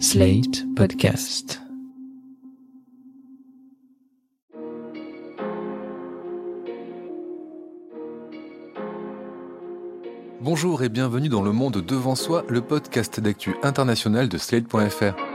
Slate Podcast. Bonjour et bienvenue dans Le Monde Devant Soi, le podcast d'actu international de Slate.fr.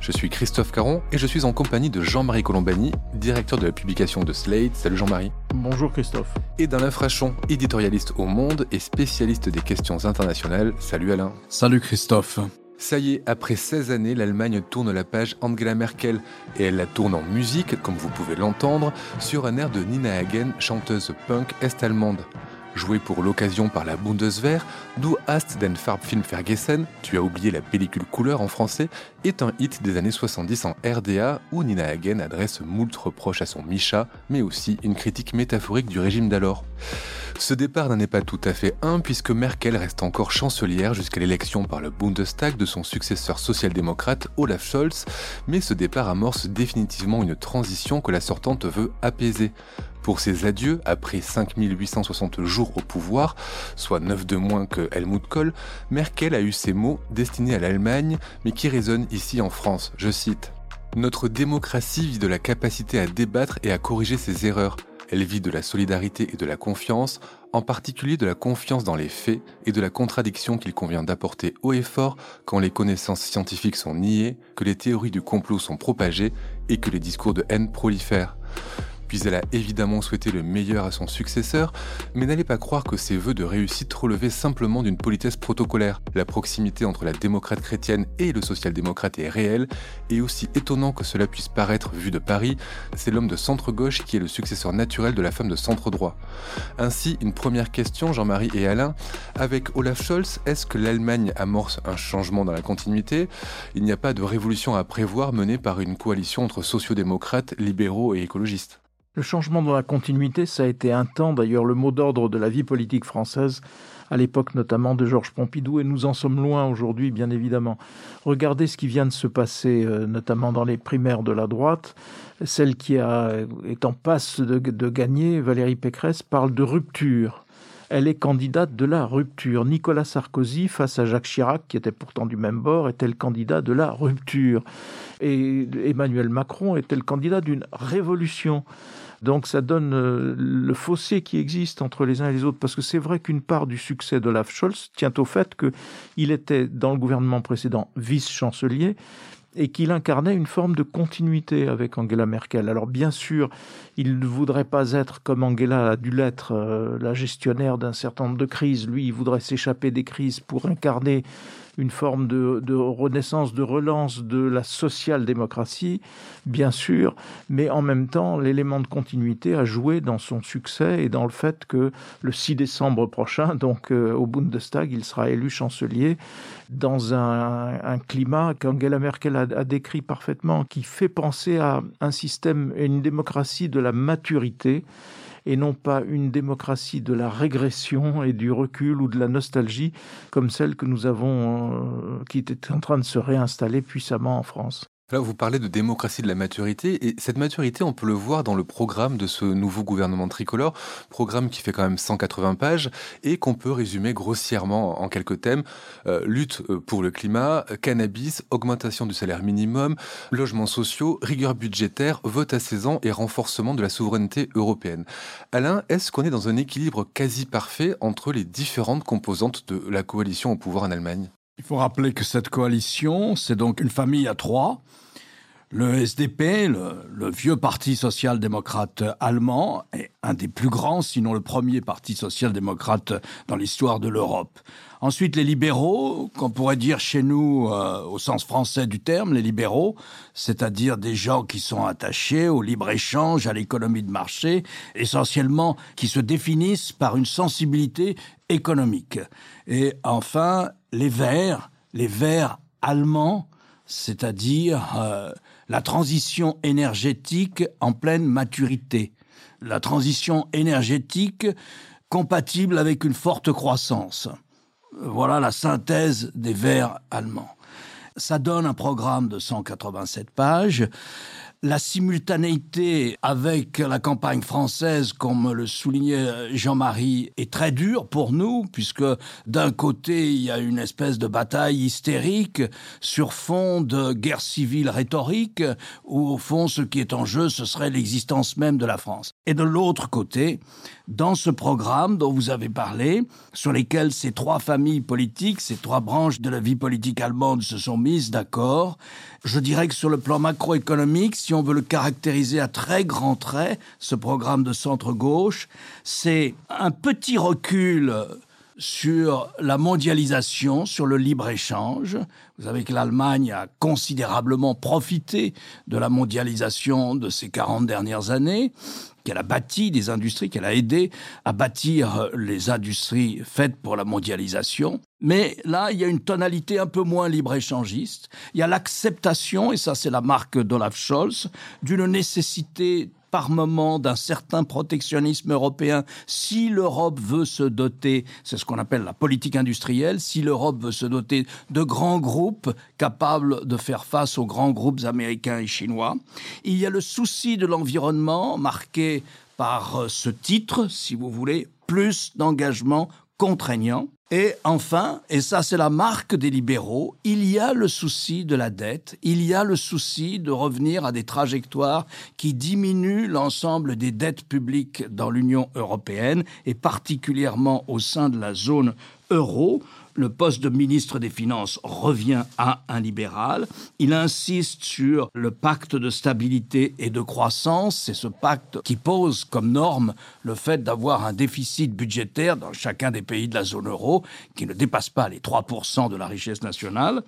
Je suis Christophe Caron et je suis en compagnie de Jean-Marie Colombani, directeur de la publication de Slate. Salut Jean-Marie. Bonjour Christophe. Et d'Alain Frachon, éditorialiste au Monde et spécialiste des questions internationales. Salut Alain. Salut Christophe. Ça y est, après 16 années, l'Allemagne tourne la page Angela Merkel et elle la tourne en musique, comme vous pouvez l'entendre, sur un air de Nina Hagen, chanteuse punk est-allemande. Joué pour l'occasion par la Bundeswehr, Du hast den Farbfilm vergessen, tu as oublié la pellicule couleur en français, est un hit des années 70 en RDA où Nina Hagen adresse moult reproches à son Misha, mais aussi une critique métaphorique du régime d'alors. Ce départ n'en est pas tout à fait un puisque Merkel reste encore chancelière jusqu'à l'élection par le Bundestag de son successeur social-démocrate Olaf Scholz, mais ce départ amorce définitivement une transition que la sortante veut apaiser. Pour ses adieux, après 5860 jours au pouvoir, soit 9 de moins que Helmut Kohl, Merkel a eu ces mots destinés à l'Allemagne, mais qui résonnent ici en France. Je cite Notre démocratie vit de la capacité à débattre et à corriger ses erreurs. Elle vit de la solidarité et de la confiance, en particulier de la confiance dans les faits et de la contradiction qu'il convient d'apporter haut et fort quand les connaissances scientifiques sont niées, que les théories du complot sont propagées et que les discours de haine prolifèrent. Puis elle a évidemment souhaité le meilleur à son successeur, mais n'allez pas croire que ces vœux de réussite relevaient simplement d'une politesse protocolaire. La proximité entre la démocrate chrétienne et le social-démocrate est réelle, et aussi étonnant que cela puisse paraître vu de Paris, c'est l'homme de centre-gauche qui est le successeur naturel de la femme de centre-droit. Ainsi, une première question, Jean-Marie et Alain, avec Olaf Scholz, est-ce que l'Allemagne amorce un changement dans la continuité? Il n'y a pas de révolution à prévoir menée par une coalition entre sociodémocrates, libéraux et écologistes. Le changement dans la continuité, ça a été un temps d'ailleurs le mot d'ordre de la vie politique française, à l'époque notamment de Georges Pompidou, et nous en sommes loin aujourd'hui, bien évidemment. Regardez ce qui vient de se passer, euh, notamment dans les primaires de la droite. Celle qui a, est en passe de, de gagner, Valérie Pécresse, parle de rupture elle est candidate de la rupture. Nicolas Sarkozy, face à Jacques Chirac, qui était pourtant du même bord, était le candidat de la rupture. Et Emmanuel Macron était le candidat d'une révolution. Donc ça donne euh, le fossé qui existe entre les uns et les autres, parce que c'est vrai qu'une part du succès d'Olaf Scholz tient au fait qu'il était dans le gouvernement précédent vice-chancelier, et qu'il incarnait une forme de continuité avec Angela Merkel. Alors bien sûr, il ne voudrait pas être comme Angela a dû l'être, euh, la gestionnaire d'un certain nombre de crises. Lui, il voudrait s'échapper des crises pour incarner une forme de, renaissance, de relance de la social-démocratie, bien sûr, mais en même temps, l'élément de continuité a joué dans son succès et dans le fait que le 6 décembre prochain, donc euh, au Bundestag, il sera élu chancelier dans un, climat qu'Angela Merkel a, a décrit parfaitement, qui fait penser à un système et une démocratie de la maturité et non pas une démocratie de la régression et du recul ou de la nostalgie comme celle que nous avons, euh, qui était en train de se réinstaller puissamment en France. Là, vous parlez de démocratie de la maturité, et cette maturité, on peut le voir dans le programme de ce nouveau gouvernement tricolore, programme qui fait quand même 180 pages, et qu'on peut résumer grossièrement en quelques thèmes. Euh, lutte euh, pour le climat, cannabis, augmentation du salaire minimum, logements sociaux, rigueur budgétaire, vote à 16 ans et renforcement de la souveraineté européenne. Alain, est-ce qu'on est dans un équilibre quasi parfait entre les différentes composantes de la coalition au pouvoir en Allemagne? Il faut rappeler que cette coalition, c'est donc une famille à trois. Le SDP, le, vieux parti social-démocrate allemand, est un des plus grands, sinon le premier parti social-démocrate dans l'histoire de l'Europe. Ensuite, les libéraux, qu'on pourrait dire chez nous euh, au sens français du terme, les libéraux, c'est-à-dire des gens qui sont attachés au libre-échange, à l'économie de marché, essentiellement qui se définissent par une sensibilité économique. Et enfin, les verts, les verts allemands, c'est-à-dire euh, la transition énergétique en pleine maturité, la transition énergétique compatible avec une forte croissance. Voilà la synthèse des verts allemands. Ça donne un programme de 187 pages la simultanéité avec la campagne française, comme le soulignait Jean-Marie, est très dure pour nous, puisque d'un côté, il y a une espèce de bataille hystérique sur fond de guerre civile rhétorique, où au fond, ce qui est en jeu, ce serait l'existence même de la France. Et de l'autre côté, dans ce programme dont vous avez parlé, sur lesquels ces trois familles politiques, ces trois branches de la vie politique allemande se sont mises d'accord, je dirais que sur le plan macroéconomique, si on veut le caractériser à très grands traits, ce programme de centre-gauche, c'est un petit recul sur la mondialisation, sur le libre-échange. Vous savez que l'Allemagne a considérablement profité de la mondialisation de ces 40 dernières années qu'elle a bâti des industries, qu'elle a aidé à bâtir les industries faites pour la mondialisation. Mais là, il y a une tonalité un peu moins libre-échangiste. Il y a l'acceptation, et ça c'est la marque d'Olaf Scholz, d'une nécessité par moment d'un certain protectionnisme européen si l'Europe veut se doter, c'est ce qu'on appelle la politique industrielle, si l'Europe veut se doter de grands groupes capables de faire face aux grands groupes américains et chinois. Il y a le souci de l'environnement marqué par ce titre, si vous voulez, plus d'engagement contraignant. Et enfin, et ça c'est la marque des libéraux, il y a le souci de la dette, il y a le souci de revenir à des trajectoires qui diminuent l'ensemble des dettes publiques dans l'Union européenne et particulièrement au sein de la zone euro le poste de ministre des Finances revient à un libéral. Il insiste sur le pacte de stabilité et de croissance. C'est ce pacte qui pose comme norme le fait d'avoir un déficit budgétaire dans chacun des pays de la zone euro qui ne dépasse pas les 3% de la richesse nationale.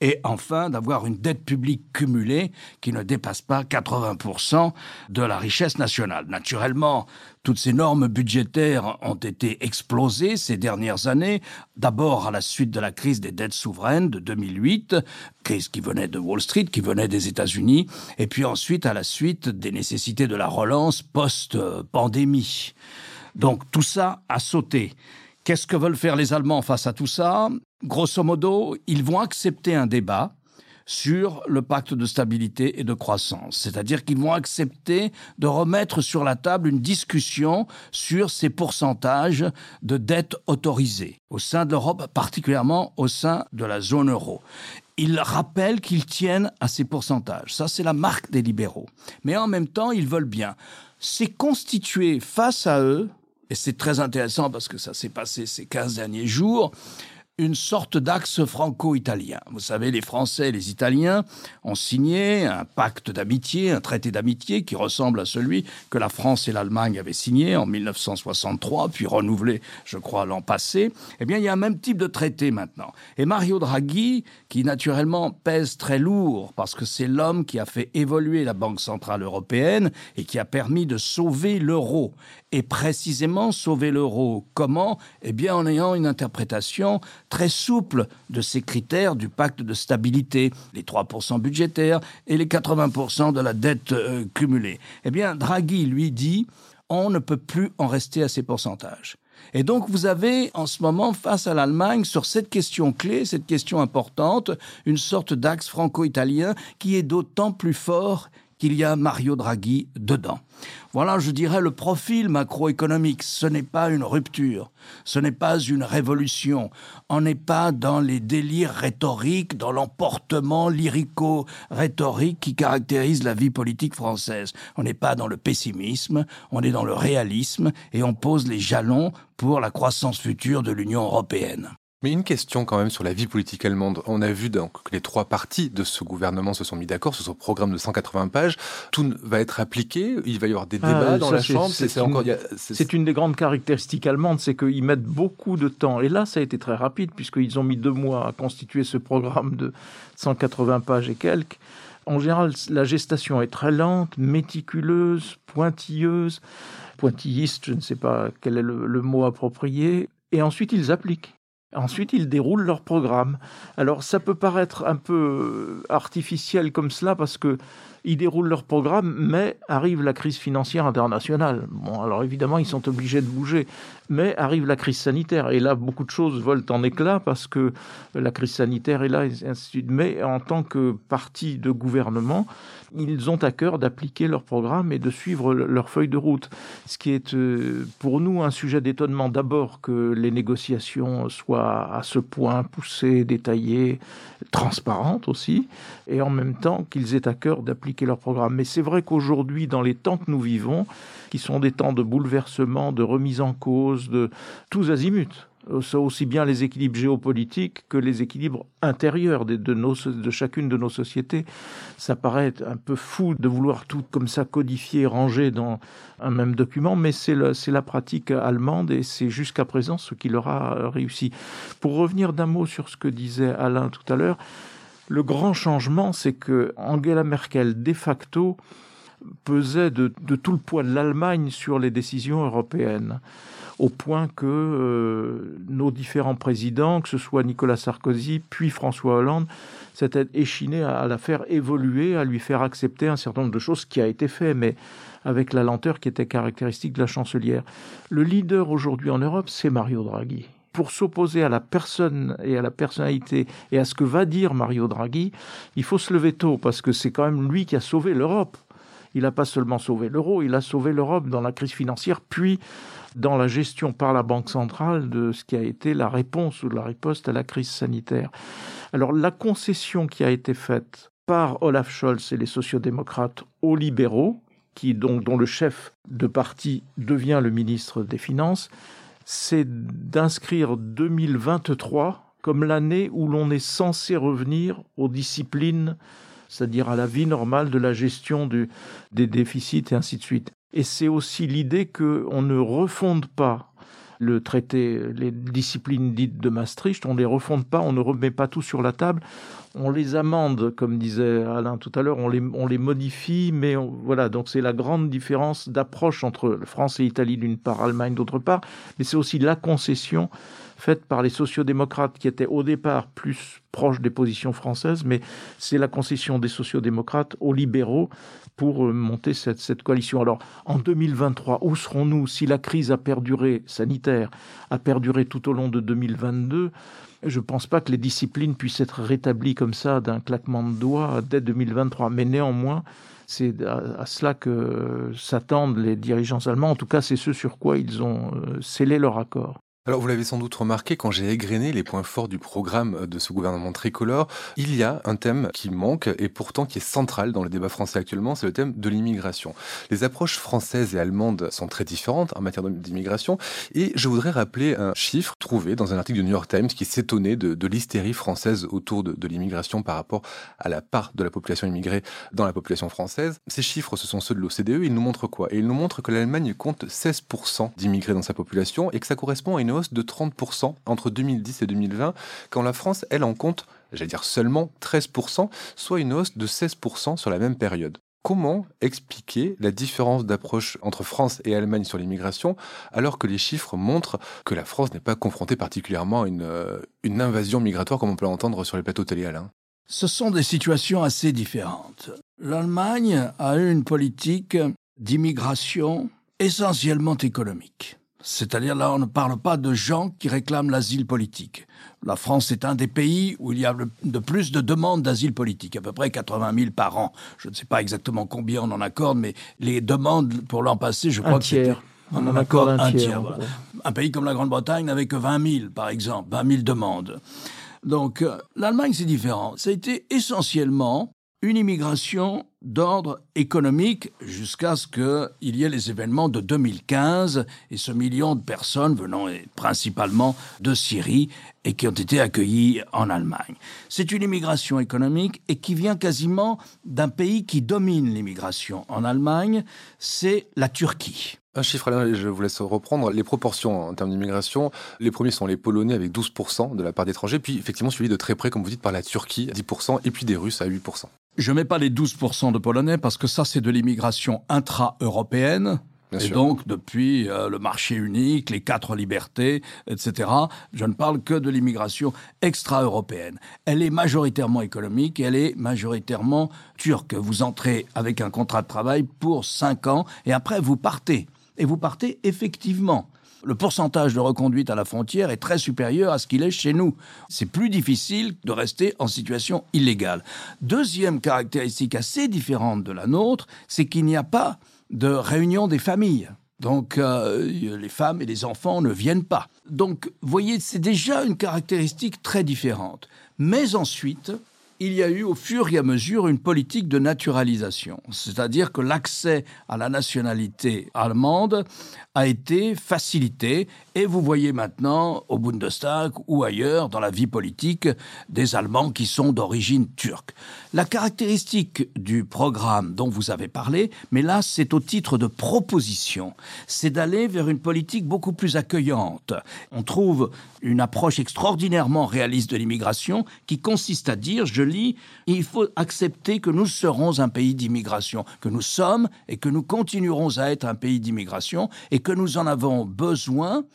Et enfin, d'avoir une dette publique cumulée qui ne dépasse pas 80% de la richesse nationale. Naturellement, toutes ces normes budgétaires ont été explosées ces dernières années, d'abord à la suite de la crise des dettes souveraines de 2008, crise qui venait de Wall Street, qui venait des États-Unis, et puis ensuite à la suite des nécessités de la relance post-pandémie. Donc tout ça a sauté. Qu'est-ce que veulent faire les Allemands face à tout ça? Grosso modo, ils vont accepter un débat sur le pacte de stabilité et de croissance. C'est-à-dire qu'ils vont accepter de remettre sur la table une discussion sur ces pourcentages de dette autorisées au sein de l'Europe, particulièrement au sein de la zone euro. Ils rappellent qu'ils tiennent à ces pourcentages. Ça, c'est la marque des libéraux. Mais en même temps, ils veulent bien. C'est constituer face à eux, et c'est très intéressant parce que ça s'est passé ces 15 derniers jours, une sorte d'axe franco-italien. Vous savez, les Français et les Italiens ont signé un pacte d'amitié, un traité d'amitié qui ressemble à celui que la France et l'Allemagne avaient signé en 1963, puis renouvelé, je crois, l'an passé. Eh bien, il y a un même type de traité maintenant. Et Mario Draghi, qui naturellement pèse très lourd parce que c'est l'homme qui a fait évoluer la Banque centrale européenne et qui a permis de sauver l'euro. Et précisément sauver l'euro. Comment? Eh bien, en ayant une interprétation très souple de ces critères du pacte de stabilité, les 3% budgétaires et les 80% de la dette euh, cumulée. Eh bien, Draghi lui dit, on ne peut plus en rester à ces pourcentages. Et donc vous avez en ce moment face à l'Allemagne sur cette question clé, cette question importante, une sorte d'axe franco-italien qui est d'autant plus fort qu'il y a Mario Draghi dedans. Voilà, je dirais, le profil macroéconomique. Ce n'est pas une rupture, ce n'est pas une révolution. On n'est pas dans les délires rhétoriques, dans l'emportement lyrico-rhétorique qui caractérise la vie politique française. On n'est pas dans le pessimisme, on est dans le réalisme et on pose les jalons pour la croissance future de l'Union européenne. Mais une question quand même sur la vie politique allemande. On a vu donc que les trois partis de ce gouvernement se sont mis d'accord sur ce programme de 180 pages. Tout va être appliqué. Il va y avoir des ah, débats dans la Chambre. C'est une, une, des grandes caractéristiques allemandes, c'est qu'ils mettent beaucoup de temps. Et là, ça a été très rapide puisqu'ils ont mis deux mois à constituer ce programme de 180 pages et quelques. En général, la gestation est très lente, méticuleuse, pointilleuse, pointilliste, je ne sais pas quel est le mot approprié. Et ensuite, ils appliquent. Ensuite, ils déroulent leur programme. Alors, ça peut paraître un peu artificiel comme cela parce que ils déroulent leur programme, mais arrive la crise financière internationale. Bon, alors évidemment, ils sont obligés de bouger, mais arrive la crise sanitaire. Et là, beaucoup de choses volent en éclats parce que la crise sanitaire est là, et ainsi de suite. Mais en tant que parti de gouvernement, ils ont à cœur d'appliquer leur programme et de suivre leur feuille de route. Ce qui est euh, pour nous un sujet d'étonnement d'abord que les négociations soient à ce point poussées, détaillées, transparentes aussi, et en même temps qu'ils aient à cœur d'appliquer leur programme. Mais c'est vrai qu'aujourd'hui, dans les temps que nous vivons, qui sont des temps de bouleversement, de remise en cause, de tous azimuts, aussi bien les équilibres géopolitiques que les équilibres intérieurs de, de chacune de nos sociétés. Ça paraît un peu fou de vouloir tout comme ça codifier, ranger dans un même document, mais c'est la pratique allemande et c'est jusqu'à présent ce qui leur a réussi. Pour revenir d'un mot sur ce que disait Alain tout à l'heure, le grand changement, c'est que Angela Merkel, de facto, pesait de, tout le poids de l'Allemagne sur les décisions européennes au point que euh, nos différents présidents, que ce soit Nicolas Sarkozy puis François Hollande, s'étaient échinés à, la faire évoluer, à lui faire accepter un certain nombre de choses, qui a été fait, mais avec la lenteur qui était caractéristique de la chancelière. Le leader aujourd'hui en Europe, c'est Mario Draghi pour s'opposer à la personne et à la personnalité et à ce que va dire Mario Draghi, il faut se lever tôt parce que c'est quand même lui qui a sauvé l'Europe. Il n'a pas seulement sauvé l'euro, il a sauvé l'Europe dans la crise financière, puis dans la gestion par la Banque centrale de ce qui a été la réponse ou la riposte à la crise sanitaire. Alors la concession qui a été faite par Olaf Scholz et les sociodémocrates aux libéraux, qui dont le chef de parti devient le ministre des Finances, c'est d'inscrire 2023 comme l'année où l'on est censé revenir aux disciplines, c'est-à-dire à la vie normale de la gestion des déficits et ainsi de suite. Et c'est aussi l'idée qu'on ne refonde pas le traité, les disciplines dites de Maastricht, on ne les refonde pas, on ne remet pas tout sur la table, on les amende, comme disait Alain tout à l'heure, on les, on les modifie, mais voilà, donc c'est la grande différence d'approche entre France et Italie d'une part, Allemagne d'autre part, mais c'est aussi la concession faite par les sociodémocrates qui étaient au départ plus proches des positions françaises, mais c'est la concession des sociodémocrates aux libéraux pour euh, monter cette, coalition. Alors, en 2023, où serons-nous si la crise a perduré, sanitaire, a perduré tout au long de 2022 je ne pense pas que les disciplines puissent être rétablies comme ça d'un claquement de doigts dès 2023. Mais néanmoins, c'est à, cela que s'attendent les dirigeants allemands. En tout cas, c'est ce sur quoi ils ont euh, scellé leur accord. Alors vous l'avez sans doute remarqué quand j'ai égrené les points forts du programme de ce gouvernement tricolore, il y a un thème qui manque et pourtant qui est central dans le débat français actuellement, c'est le thème de l'immigration. Les approches françaises et allemandes sont très différentes en matière d'immigration et je voudrais rappeler un chiffre trouvé dans un article du New York Times qui s'étonnait de, de l'hystérie française autour de, de l'immigration par rapport à la part de la population immigrée dans la population française. Ces chiffres, ce sont ceux de l'OCDE, ils nous montrent quoi? Et ils nous montrent que l'Allemagne compte 16% d'immigrés dans sa population et que ça correspond à une hausse de 30% entre 2010 et 2020, quand la France, elle, en compte, j'allais dire seulement 13%, soit une hausse de 16% sur la même période. Comment expliquer la différence d'approche entre France et Allemagne sur l'immigration alors que les chiffres montrent que la France n'est pas confrontée particulièrement à une, euh, une invasion migratoire comme on peut l'entendre sur les plateaux télé Alain? Ce sont des situations assez différentes. L'Allemagne a eu une politique d'immigration essentiellement économique. C'est-à-dire là, on ne parle pas de gens qui réclament l'asile politique. La France est un des pays où il y a de plus de demandes d'asile politique, à peu près 80 000 par an. Je ne sais pas exactement combien on en accorde, mais les demandes pour l'an passé, je crois un que tiers. On, en accorde un, tiers. voilà. Un pays comme la Grande-Bretagne n'avait que 20 000, par exemple, 20 000 demandes. Donc euh, l'Allemagne, c'est différent. Ça a été essentiellement une immigration d'ordre économique jusqu'à ce qu'il y ait les événements de 2015 et ce million de personnes venant principalement de Syrie et qui ont été accueillies en Allemagne. C'est une immigration économique et qui vient quasiment d'un pays qui domine l'immigration en Allemagne, c'est la Turquie. Un chiffre, Alain, je vous laisse reprendre. Les proportions en termes d'immigration, les premiers sont les Polonais avec 12% de la part d'étrangers, puis effectivement suivi de très près, comme vous dites, par la Turquie, 10%, et puis des Russes à 8%. Je mets pas les 12% de Polonais parce que ça, c'est de l'immigration intra-européenne. et donc, depuis euh, le marché unique, les quatre libertés, etc., je ne parle que de l'immigration extra-européenne. Elle est majoritairement économique et elle est majoritairement turque. Vous entrez avec un contrat de travail pour cinq ans et après vous partez. Et vous partez effectivement le pourcentage de reconduite à la frontière est très supérieur à ce qu'il est chez nous. C'est plus difficile de rester en situation illégale. Deuxième caractéristique assez différente de la nôtre, c'est qu'il n'y a pas de réunion des familles. Donc euh, les femmes et les enfants ne viennent pas. Donc voyez, c'est déjà une caractéristique très différente. Mais ensuite, il y a eu au fur et à mesure une politique de naturalisation, c'est-à-dire que l'accès à la nationalité allemande a été facilité et vous voyez maintenant au Bundestag ou ailleurs dans la vie politique des Allemands qui sont d'origine turque. La caractéristique du programme dont vous avez parlé, mais là c'est au titre de proposition, c'est d'aller vers une politique beaucoup plus accueillante. On trouve une approche extraordinairement réaliste de l'immigration qui consiste à dire, je lis, il faut accepter que nous serons un pays d'immigration, que nous sommes et que nous continuerons à être un pays d'immigration et que nous en avons besoin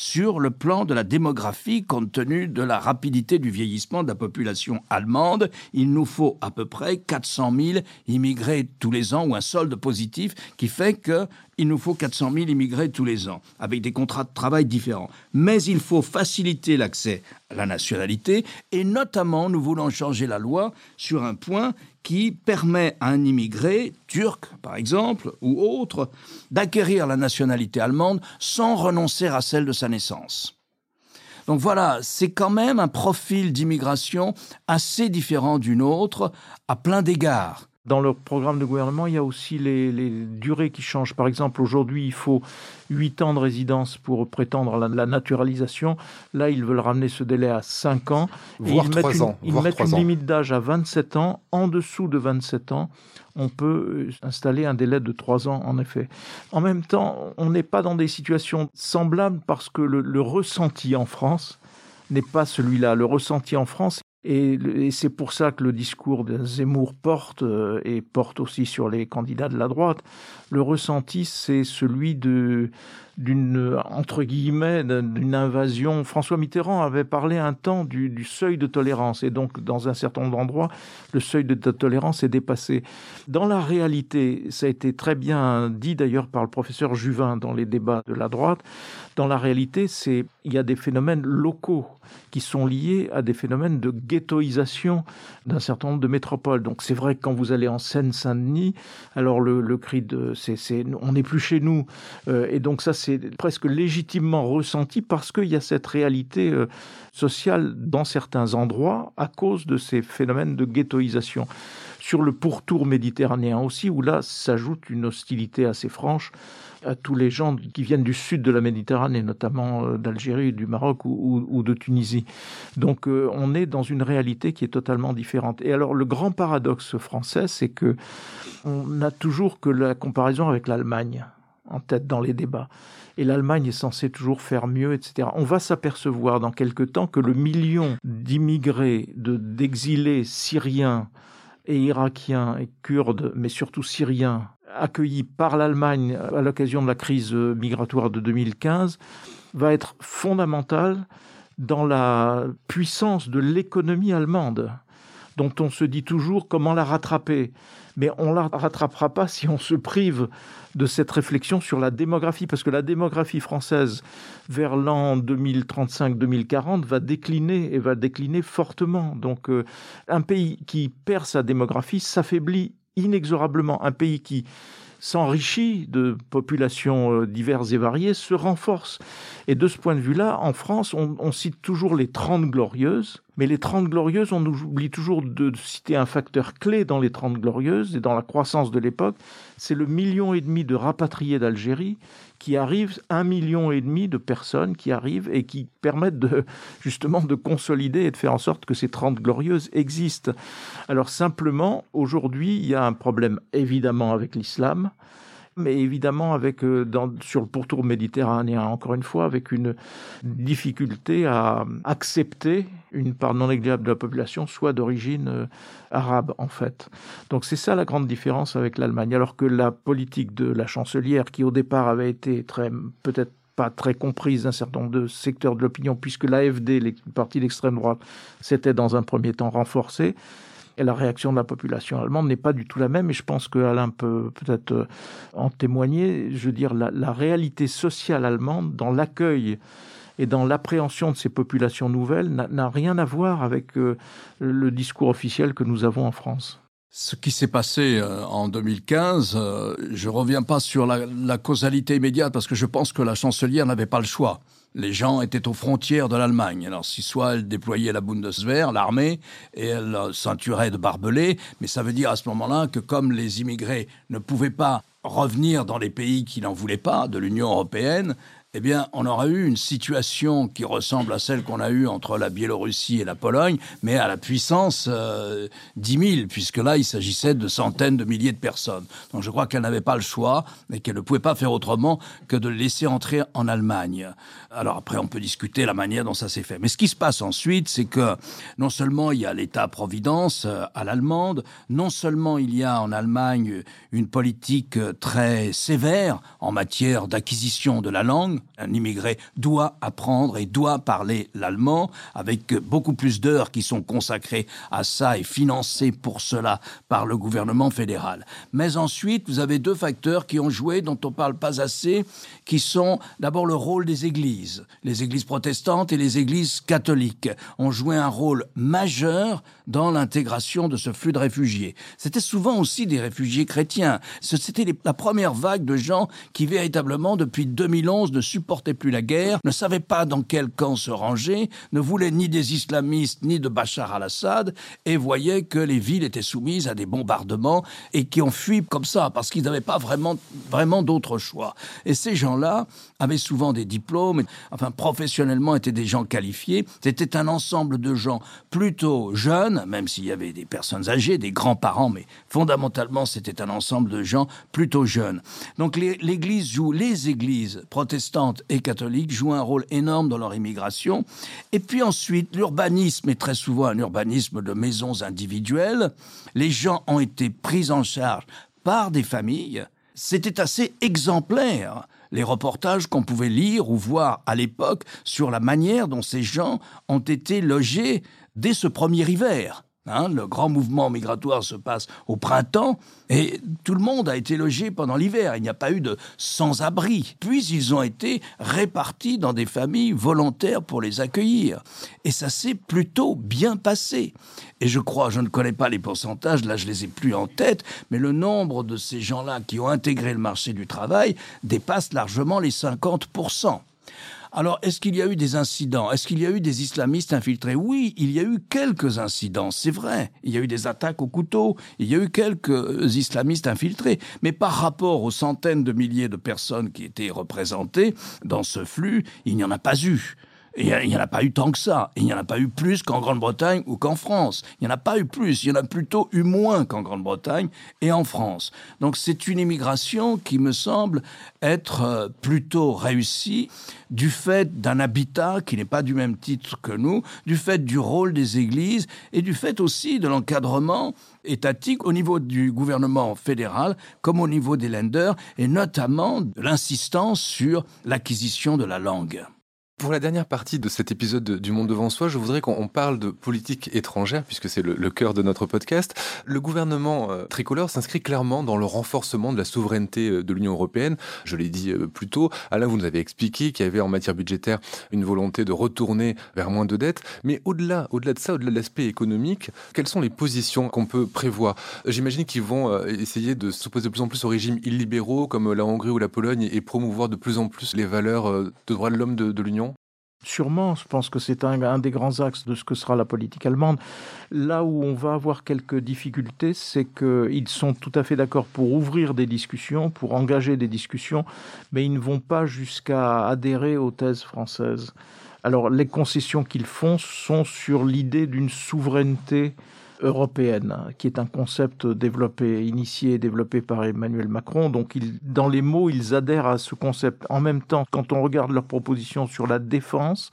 sur le plan de la démographie compte tenu de la rapidité du vieillissement de la population allemande. Il nous faut à peu près 400 000 immigrés tous les ans ou un solde positif qui fait que il nous faut 400 000 immigrés tous les ans, avec des contrats de travail différents. Mais il faut faciliter l'accès à la nationalité, et notamment, nous voulons changer la loi sur un point qui permet à un immigré, turc par exemple, ou autre, d'acquérir la nationalité allemande sans renoncer à celle de sa Donc voilà, c'est quand même un profil d'immigration assez différent d'une autre à plein d'égards. Dans leur programme de gouvernement, il y a aussi les, durées qui changent. Par exemple, aujourd'hui, il faut 8 ans de résidence pour prétendre à la, naturalisation. Là, ils veulent ramener ce délai à 5 ans. Voire ils 3 ans. Ils mettent une limite d'âge à 27 ans. En dessous de 27 ans, on peut euh, installer un délai de 3 ans, en effet. En même temps, on n'est pas dans des situations semblables parce que le ressenti en France n'est pas celui-là. Le ressenti en France et, c'est pour ça que le discours de Zemmour porte, euh, et porte aussi sur les candidats de la droite, le ressenti, c'est celui de d'une entre guillemets d'une invasion. François Mitterrand avait parlé un temps du, seuil de tolérance et donc dans un certain nombre d'endroits, le seuil de tolérance est dépassé. Dans la réalité, ça a été très bien dit d'ailleurs par le professeur Juvin dans les débats de la droite. Dans la réalité, c'est il y a des phénomènes locaux qui sont liés à des phénomènes de ghettoisation d'un certain nombre de métropoles. Donc c'est vrai que quand vous allez en Seine-Saint-Denis, alors le, cri de c'est, on n'est plus chez nous, euh, et donc ça c'est presque légitimement ressenti parce qu'il y a cette réalité euh, sociale dans certains endroits à cause de ces phénomènes de ghettoisation. Sur le pourtour méditerranéen aussi, où là s'ajoute une hostilité assez franche à tous les gens qui viennent du sud de la Méditerranée, notamment euh, d'Algérie, du Maroc ou, de Tunisie. Donc euh, on est dans une réalité qui est totalement différente. Et alors le grand paradoxe français, c'est que on n'a toujours que la comparaison avec l'Allemagne en tête dans les débats. Et l'Allemagne est censée toujours faire mieux, etc. On va s'apercevoir dans quelque temps que le million d'immigrés, d'exilés syriens et irakiens et kurdes, mais surtout syriens, accueillis par l'Allemagne à l'occasion de la crise migratoire de 2015, va être fondamental dans la puissance de l'économie allemande, dont on se dit toujours comment la rattraper mais on ne la rattrapera pas si on se prive de cette réflexion sur la démographie, parce que la démographie française vers l'an 2035-2040 va décliner et va décliner fortement. Donc euh, un pays qui perd sa démographie s'affaiblit inexorablement. Un pays qui s'enrichit de populations euh, diverses et variées, se renforce. Et de ce point de vue-là, en France, on, on cite toujours les Trente Glorieuses, mais les Trente Glorieuses, on oublie toujours de citer un facteur clé dans les Trente Glorieuses et dans la croissance de l'époque, c'est le million et demi de rapatriés d'Algérie qui arrivent, un million et demi de personnes qui arrivent et qui permettent de, justement de consolider et de faire en sorte que ces Trente Glorieuses existent. Alors simplement, aujourd'hui, il y a un problème évidemment avec l'islam mais évidemment avec euh, sur le pourtour méditerranéen, encore une fois, avec une difficulté à accepter une part non négligeable de la population soit d'origine euh, arabe, en fait. Donc c'est ça la grande différence avec l'Allemagne. Alors que la politique de la chancelière, qui au départ avait été très, peut-être pas très comprise d'un certain nombre de secteurs de l'opinion, puisque l'AFD, les partis d'extrême droite, s'était dans un premier temps renforcé, et la réaction de la population allemande n'est pas du tout la même. Et je pense que Alain peut peut-être euh, en témoigner. Je veux dire, la, réalité sociale allemande dans l'accueil et dans l'appréhension de ces populations nouvelles n'a rien à voir avec euh, le discours officiel que nous avons en France. Ce qui s'est passé euh, en 2015, euh, je ne reviens pas sur la, causalité immédiate parce que je pense que la chancelière n'avait pas le choix. Les gens étaient aux frontières de l'Allemagne. Alors, si soit elle déployait la Bundeswehr, l'armée, et elle ceinturait de barbelés, mais ça veut dire à ce moment-là que comme les immigrés ne pouvaient pas revenir dans les pays qui n'en voulaient pas, de l'Union européenne, eh bien, on aura eu une situation qui ressemble à celle qu'on a eue entre la Biélorussie et la Pologne, mais à la puissance euh, 10 000, puisque là, il s'agissait de centaines de milliers de personnes. Donc je crois qu'elle n'avait pas le choix, mais qu'elle ne pouvait pas faire autrement que de laisser entrer en Allemagne. Alors après, on peut discuter la manière dont ça s'est fait. Mais ce qui se passe ensuite, c'est que non seulement il y a l'État-providence euh, à l'allemande, non seulement il y a en Allemagne une politique euh, très sévère en matière d'acquisition de la langue, un immigré doit apprendre et doit parler l'allemand, avec beaucoup plus d'heures qui sont consacrées à ça et financées pour cela par le gouvernement fédéral. Mais ensuite, vous avez deux facteurs qui ont joué, dont on parle pas assez, qui sont d'abord le rôle des églises. Les églises protestantes et les églises catholiques ont joué un rôle majeur dans l'intégration de ce flux de réfugiés. C'était souvent aussi des réfugiés chrétiens. C'était la première vague de gens qui véritablement, depuis 2011, ne supportaient plus la guerre, ne savaient pas dans quel camp se ranger, ne voulaient ni des islamistes ni de Bachar al-Assad et voyaient que les villes étaient soumises à des bombardements et qui ont fui comme ça parce qu'ils n'avaient pas vraiment, vraiment d'autre choix. Et ces gens-là avaient souvent des diplômes, enfin professionnellement étaient des gens qualifiés. C'était un ensemble de gens plutôt jeunes même s'il y avait des personnes âgées, des grands-parents, mais fondamentalement, c'était un ensemble de gens plutôt jeunes. Donc l'Église joue, les églises protestantes et catholiques jouent un rôle énorme dans leur immigration. Et puis ensuite, l'urbanisme est très souvent un urbanisme de maisons individuelles. Les gens ont été pris en charge par des familles. C'était assez exemplaire les reportages qu'on pouvait lire ou voir à l'époque sur la manière dont ces gens ont été logés dès ce premier hiver. Hein, le grand mouvement migratoire se passe au printemps et tout le monde a été logé pendant l'hiver. Il n'y a pas eu de sans-abri. Puis ils ont été répartis dans des familles volontaires pour les accueillir. Et ça s'est plutôt bien passé. Et je crois, je ne connais pas les pourcentages, là je les ai plus en tête, mais le nombre de ces gens-là qui ont intégré le marché du travail dépasse largement les 50%. Alors, est-ce qu'il y a eu des incidents? Est-ce qu'il y a eu des islamistes infiltrés? Oui, il y a eu quelques incidents, c'est vrai. Il y a eu des attaques au couteau, il y a eu quelques islamistes infiltrés. Mais par rapport aux centaines de milliers de personnes qui étaient représentées dans ce flux, il n'y en a pas eu. Il n'y en a pas eu tant que ça. Il n'y en a pas eu plus qu'en Grande-Bretagne ou qu'en France. Il n'y en a pas eu plus. Il y en a plutôt eu moins qu'en Grande-Bretagne et en France. Donc c'est une immigration qui me semble être euh, plutôt réussie du fait d'un habitat qui n'est pas du même titre que nous, du fait du rôle des églises et du fait aussi de l'encadrement étatique au niveau du gouvernement fédéral comme au niveau des lenders et notamment de l'insistance sur l'acquisition de la langue. Pour la dernière partie de cet épisode du Monde devant soi, je voudrais qu'on parle de politique étrangère, puisque c'est le, cœur de notre podcast. Le gouvernement euh, tricolore s'inscrit clairement dans le renforcement de la souveraineté euh, de l'Union européenne. Je l'ai dit euh, plus tôt. Alain, vous nous avez expliqué qu'il y avait en matière budgétaire une volonté de retourner vers moins de dettes. Mais au-delà, au-delà de ça, au-delà de l'aspect économique, quelles sont les positions qu'on peut prévoir? J'imagine qu'ils vont essayer de s'opposer de plus en plus aux régimes illibéraux comme la Hongrie ou la Pologne et promouvoir de plus en plus les valeurs de droits de l'homme de l'Union. Sûrement, je pense que c'est un, des grands axes de ce que sera la politique allemande. Là où on va avoir quelques difficultés, c'est qu'ils sont tout à fait d'accord pour ouvrir des discussions, pour engager des discussions, mais ils ne vont pas jusqu'à adhérer aux thèses françaises. Alors les concessions qu'ils font sont sur l'idée d'une souveraineté européenne, qui est un concept développé, initié développé par Emmanuel Macron. Donc, dans les mots, ils adhèrent à ce concept. En même temps, quand on regarde leurs propositions sur la défense,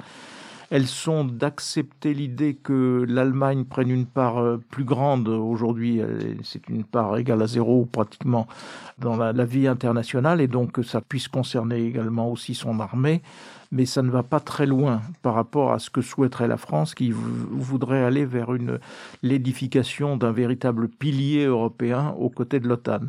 elles sont d'accepter l'idée que l'Allemagne prenne une part euh, plus grande aujourd'hui, c'est une part égale à zéro pratiquement dans la, la, vie internationale, et donc que ça puisse concerner également aussi son armée mais ça ne va pas très loin par rapport à ce que souhaiterait la France, qui voudrait aller vers l'édification d'un véritable pilier européen aux côtés de l'OTAN.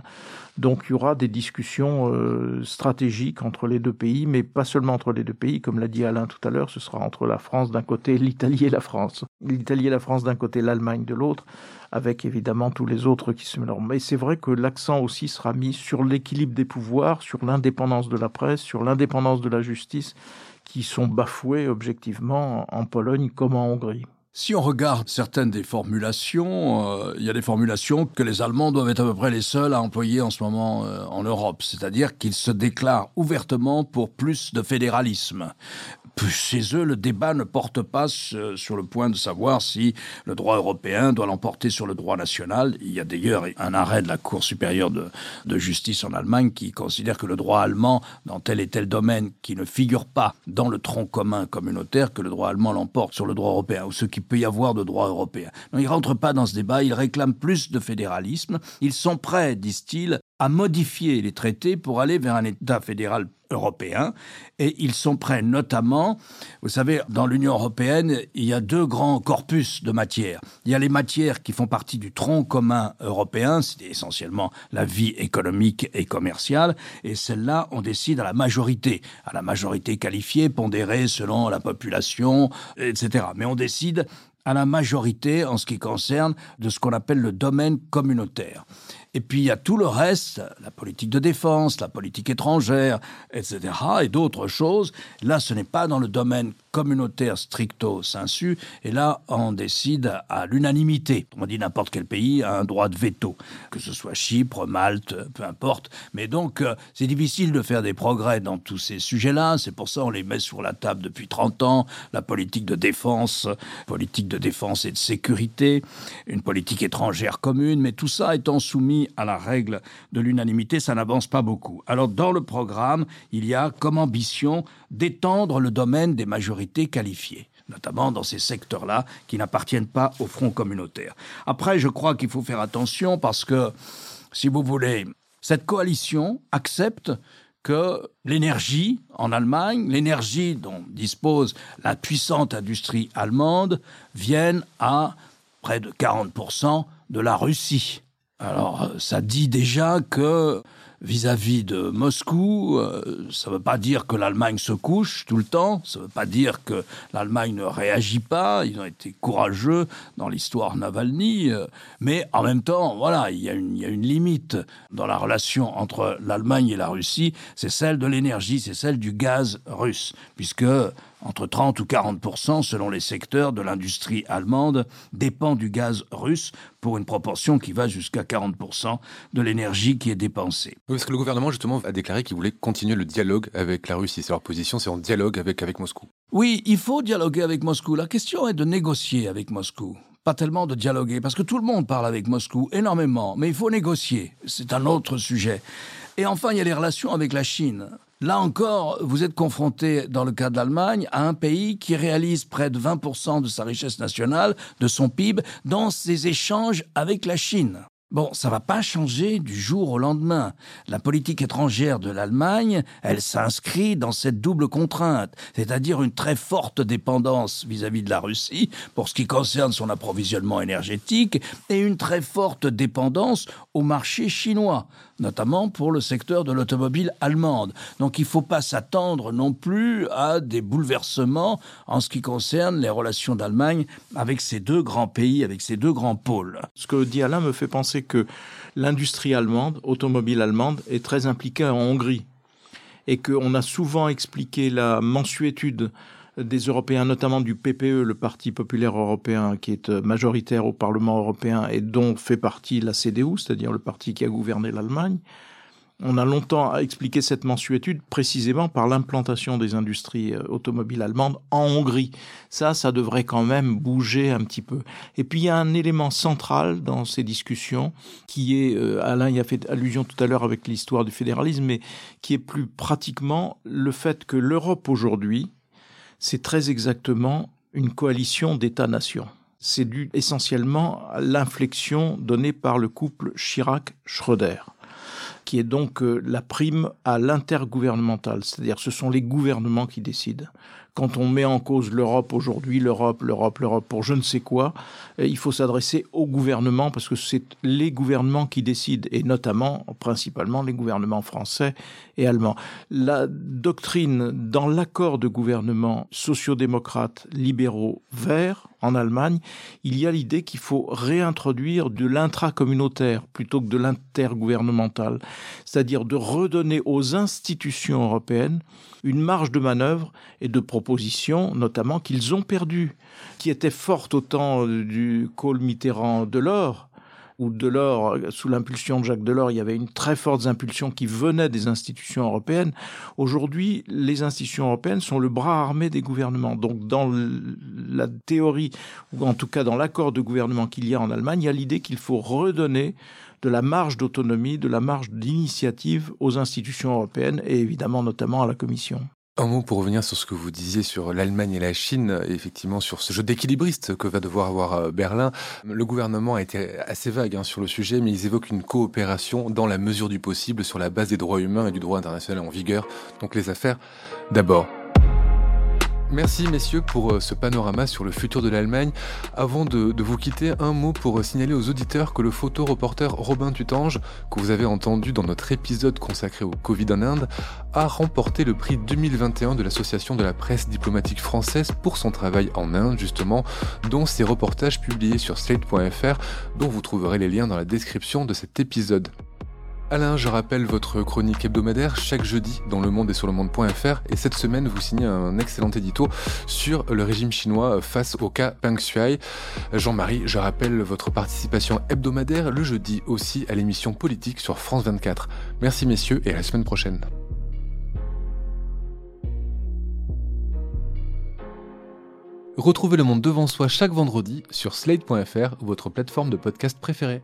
Donc il y aura des discussions euh, stratégiques entre les deux pays, mais pas seulement entre les deux pays, comme l'a dit Alain tout à l'heure, ce sera entre la France d'un côté, l'Italie et la France. L'Italie et la France d'un côté, l'Allemagne de l'autre, avec évidemment tous les autres qui se mélangent. Mais c'est vrai que l'accent aussi sera mis sur l'équilibre des pouvoirs, sur l'indépendance de la presse, sur l'indépendance de la justice, qui sont bafoués objectivement en Pologne comme en Hongrie. Si on regarde certaines des formulations, euh, il y a des formulations que les Allemands doivent être à peu près les seuls à employer en ce moment euh, en Europe, c'est-à-dire qu'ils se déclarent ouvertement pour plus de fédéralisme chez eux, le débat ne porte pas sur le point de savoir si le droit européen doit l'emporter sur le droit national. Il y a d'ailleurs un arrêt de la Cour supérieure de, de, justice en Allemagne qui considère que le droit allemand, dans tel et tel domaine qui ne figure pas dans le tronc commun communautaire, que le droit allemand l'emporte sur le droit européen, ou ce qu'il peut y avoir de droit européen. Non, ils ne rentrent pas dans ce débat, ils réclament plus de fédéralisme. Ils sont prêts, disent-ils, à modifier les traités pour aller vers un État fédéral européen et ils sont prêts notamment, vous savez, dans l'Union européenne, il y a deux grands corpus de matières. Il y a les matières qui font partie du tronc commun européen, c'est essentiellement la vie économique et commerciale, et celles-là, on décide à la majorité, à la majorité qualifiée, pondérée selon la population, etc. Mais on décide à la majorité en ce qui concerne de ce qu'on appelle le domaine communautaire. Et puis il y a tout le reste, la politique de défense, la politique étrangère, etc., et d'autres choses. Là, ce n'est pas dans le domaine communautaire stricto sensu, et là, on décide à l'unanimité. On dit n'importe quel pays a un droit de veto, que ce soit Chypre, Malte, peu importe. Mais donc, euh, c'est difficile de faire des progrès dans tous ces sujets-là. C'est pour ça qu'on les met sur la table depuis 30 ans. La politique de défense, politique de défense et de sécurité, une politique étrangère commune, mais tout ça étant soumis à la règle de l'unanimité, ça n'avance pas beaucoup. Alors dans le programme, il y a comme ambition d'étendre le domaine des majorités qualifiées notamment dans ces secteurs-là qui n'appartiennent pas au front communautaire. Après, je crois qu'il faut faire attention parce que, si vous voulez, cette coalition accepte que l'énergie en Allemagne, l'énergie dont dispose la puissante industrie allemande, vienne à près de 40% de la Russie. Alors, ça dit déjà que vis-à-vis de Moscou, euh, ça ne veut pas dire que l'Allemagne se couche tout le temps, ça ne veut pas dire que l'Allemagne ne réagit pas, ils ont été courageux dans l'histoire Navalny, euh, mais en même temps, voilà, il y a une limite dans la relation entre l'Allemagne et la Russie, c'est celle de l'énergie, c'est celle du gaz russe, puisque entre 30 ou 40 selon les secteurs de l'industrie allemande, dépend du gaz russe pour une proportion qui va jusqu'à 40 de l'énergie qui est dépensée. parce que le gouvernement justement a déclaré qu'il voulait continuer le dialogue avec la Russie. C'est leur position, c'est en dialogue avec, avec Moscou. Oui, il faut dialoguer avec Moscou. La question est de négocier avec Moscou pas tellement de dialoguer, parce que tout le monde parle avec Moscou énormément, mais il faut négocier, c'est un autre sujet. Et enfin, il y a les relations avec la Chine. Là encore, vous êtes confronté, dans le cas de l'Allemagne, à un pays qui réalise près de 20% de sa richesse nationale, de son PIB, dans ses échanges avec la Chine. Bon, ça va pas changer du jour au lendemain. La politique étrangère de l'Allemagne, elle s'inscrit dans cette double contrainte, c'est-à-dire une très forte dépendance vis-à-vis -vis de la Russie pour ce qui concerne son approvisionnement énergétique et une très forte dépendance au marché chinois notamment pour le secteur de l'automobile allemande. Donc il ne faut pas s'attendre non plus à des bouleversements en ce qui concerne les relations d'Allemagne avec ces deux grands pays, avec ces deux grands pôles. Ce que dit Alain me fait penser que l'industrie allemande, automobile allemande, est très impliquée en Hongrie et qu'on a souvent expliqué la mensuétude des Européens, notamment du PPE, le Parti populaire européen, qui est euh, majoritaire au Parlement européen et dont fait partie la CDU, c'est-à-dire le parti qui a gouverné l'Allemagne, On a longtemps expliqué cette mensuétude précisément par l'implantation des industries euh, automobiles allemandes en Hongrie. Ça, ça devrait quand même bouger un petit peu. Et puis il y a un élément central dans ces discussions qui est, euh, Alain y a fait allusion tout à l'heure avec l'histoire du fédéralisme, mais qui est plus pratiquement le fait que l'Europe aujourd'hui, c'est très exactement une coalition d'États-nations. C'est dû essentiellement à l'inflexion donnée par le couple Chirac-Schröder qui est donc euh, la prime à l'intergouvernemental, c'est-à-dire ce sont les gouvernements qui décident. Quand on met en cause l'Europe aujourd'hui, l'Europe, l'Europe, l'Europe pour je ne sais quoi, euh, il faut s'adresser au gouvernement parce que c'est les gouvernements qui décident et notamment, principalement, les gouvernements français et allemands. La doctrine dans l'accord de gouvernement sociodémocrate, libéraux, verts en Allemagne, il y a l'idée qu'il faut réintroduire de l'intracommunautaire plutôt que de l'intergouvernemental, c'est-à-dire de redonner aux institutions européennes une marge de manœuvre et de notamment qu'ils ont perdu, qui était forte au temps du Kohl Mitterrand de l'or, où Delors, sous l'impulsion de Jacques Delors, il y avait une très forte impulsion qui venait des institutions européennes. Aujourd'hui, les institutions européennes sont le bras armé des gouvernements. Donc, dans la théorie, ou en tout cas dans l'accord de gouvernement qu'il y a en Allemagne, il y a l'idée qu'il faut redonner de la marge d'autonomie, de la marge d'initiative aux institutions européennes et évidemment notamment à la Commission. Un mot pour revenir sur ce que vous disiez sur l'Allemagne et la Chine, effectivement sur ce jeu d'équilibriste que va devoir avoir euh, Berlin. Le gouvernement a été assez vague hein, sur le sujet, mais ils évoquent une coopération dans la mesure du possible sur la base des droits humains et du droit international en vigueur. Donc les affaires d'abord. Merci messieurs pour euh, ce panorama sur le futur de l'Allemagne. Avant de, vous quitter, un mot pour signaler aux auditeurs que le photo-reporter Robin Tutange, que vous avez entendu dans notre épisode consacré au Covid en Inde, a remporté le prix 2021 de l'Association de la presse diplomatique française pour son travail en Inde justement, dont ses reportages publiés sur slate.fr, dont vous trouverez les liens dans la description de cet épisode. Alain, je rappelle votre chronique hebdomadaire chaque jeudi dans le monde et sur le monde.fr et cette semaine vous signez un excellent édito sur le régime chinois face au cas Peng Shuai. Jean-Marie, je rappelle votre participation hebdomadaire le jeudi aussi à l'émission politique sur France 24. Merci messieurs et à la semaine prochaine. Retrouvez le monde devant soi chaque vendredi sur slate.fr, votre plateforme de podcast préférée.